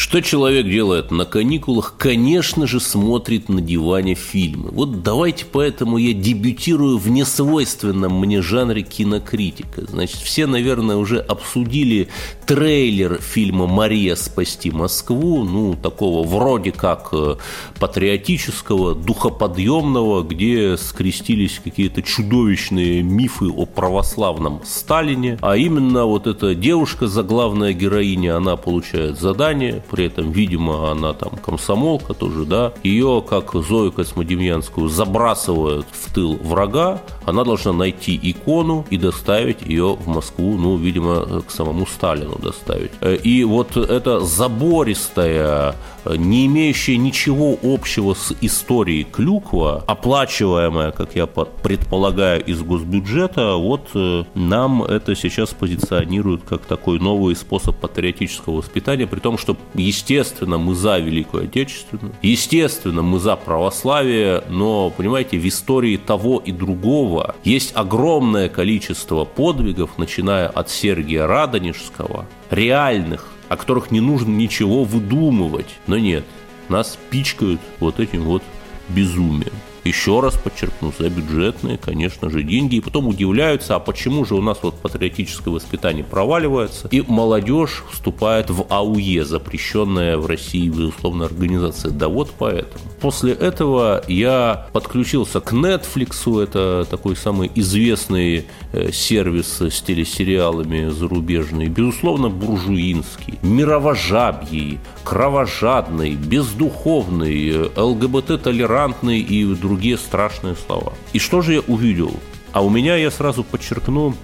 Что человек делает на каникулах? Конечно же, смотрит на диване фильмы. Вот давайте поэтому я дебютирую в несвойственном мне жанре кинокритика. Значит, все, наверное, уже обсудили трейлер фильма «Мария. Спасти Москву», ну, такого вроде как э, патриотического, духоподъемного, где скрестились какие-то чудовищные мифы о православном Сталине, а именно вот эта девушка, заглавная героиня, она получает задание, при этом, видимо, она там комсомолка тоже, да, ее, как Зою Космодемьянскую, забрасывают в тыл врага, она должна найти икону и доставить ее в Москву, ну, видимо, к самому Сталину доставить. Э, и вот эта забористая не имеющая ничего общего с историей клюква, оплачиваемая, как я предполагаю, из госбюджета, вот э, нам это сейчас позиционируют как такой новый способ патриотического воспитания, при том, что, естественно, мы за Великую Отечественную, естественно, мы за православие, но, понимаете, в истории того и другого есть огромное количество подвигов, начиная от Сергия Радонежского, реальных, о которых не нужно ничего выдумывать. Но нет, нас пичкают вот этим вот безумием. Еще раз подчеркну, за бюджетные, конечно же, деньги. И потом удивляются, а почему же у нас вот патриотическое воспитание проваливается, и молодежь вступает в АУЕ, запрещенная в России, безусловно, организация. Да вот поэтому. После этого я подключился к Netflix, это такой самый известный э, сервис с телесериалами зарубежный, безусловно, буржуинский, мировожабий, кровожадный, бездуховный, э, ЛГБТ-толерантный и другие другие страшные слова. И что же я увидел? А у меня, я сразу подчеркну,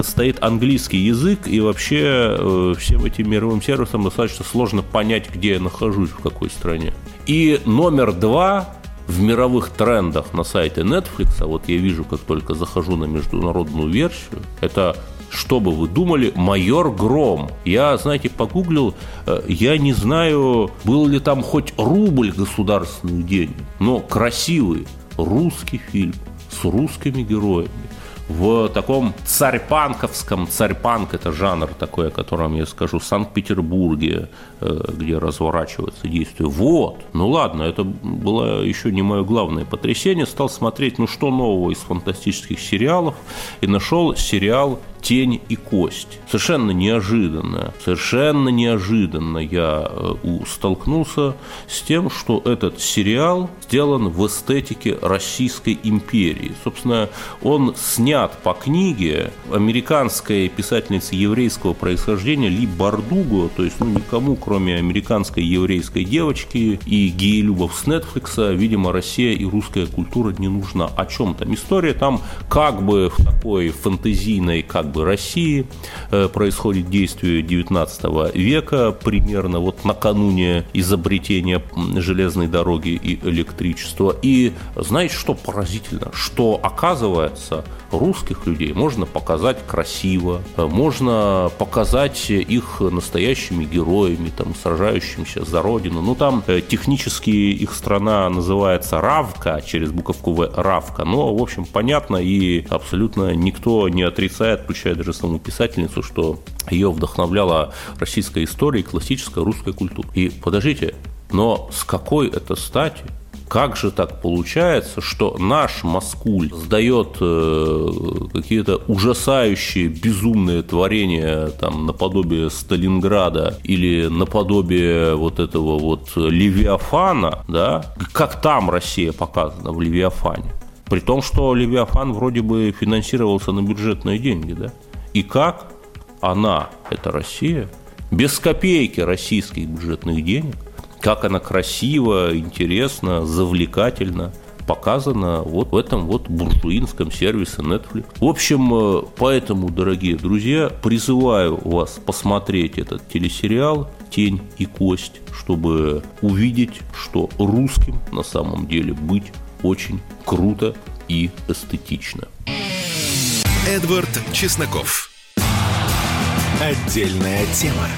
стоит английский язык, и вообще э, всем этим мировым сервисам достаточно сложно понять, где я нахожусь, в какой стране. И номер два в мировых трендах на сайте Netflix, а вот я вижу, как только захожу на международную версию, это что бы вы думали, майор Гром. Я, знаете, погуглил, э, я не знаю, был ли там хоть рубль государственных денег, но красивый русский фильм с русскими героями в таком царьпанковском, царьпанк это жанр такой, о котором я скажу, в Санкт-Петербурге, э, где разворачивается действие. Вот, ну ладно, это было еще не мое главное потрясение. Стал смотреть, ну что нового из фантастических сериалов, и нашел сериал тень и кость. Совершенно неожиданно, совершенно неожиданно я э, столкнулся с тем, что этот сериал сделан в эстетике Российской империи. Собственно, он снят по книге американской писательницы еврейского происхождения Ли Бардуго, то есть ну, никому, кроме американской еврейской девочки и геелюбов с Netflix, видимо, Россия и русская культура не нужна. О чем там? История там как бы в такой фантазийной, как бы России. Э, происходит действие 19 века, примерно вот накануне изобретения железной дороги и электричества. И знаете, что поразительно? Что оказывается, русских людей можно показать красиво, э, можно показать их настоящими героями, там, сражающимися за родину. Ну, там э, технически их страна называется Равка, через буковку В Равка. Но, в общем, понятно и абсолютно никто не отрицает, включая даже саму писательницу, что ее вдохновляла российская история и классическая русская культура. И подождите, но с какой это стати как же так получается, что наш Маскуль сдает э, какие-то ужасающие, безумные творения там наподобие Сталинграда или наподобие вот этого вот Левиафана, да, как там Россия показана в Левиафане? При том, что Левиафан вроде бы финансировался на бюджетные деньги, да? И как она, это Россия, без копейки российских бюджетных денег, как она красиво, интересно, завлекательно показана вот в этом вот буржуинском сервисе Netflix. В общем, э, поэтому, дорогие друзья, призываю вас посмотреть этот телесериал «Тень и кость», чтобы увидеть, что русским на самом деле быть очень круто и эстетично. Эдвард Чесноков. Отдельная тема.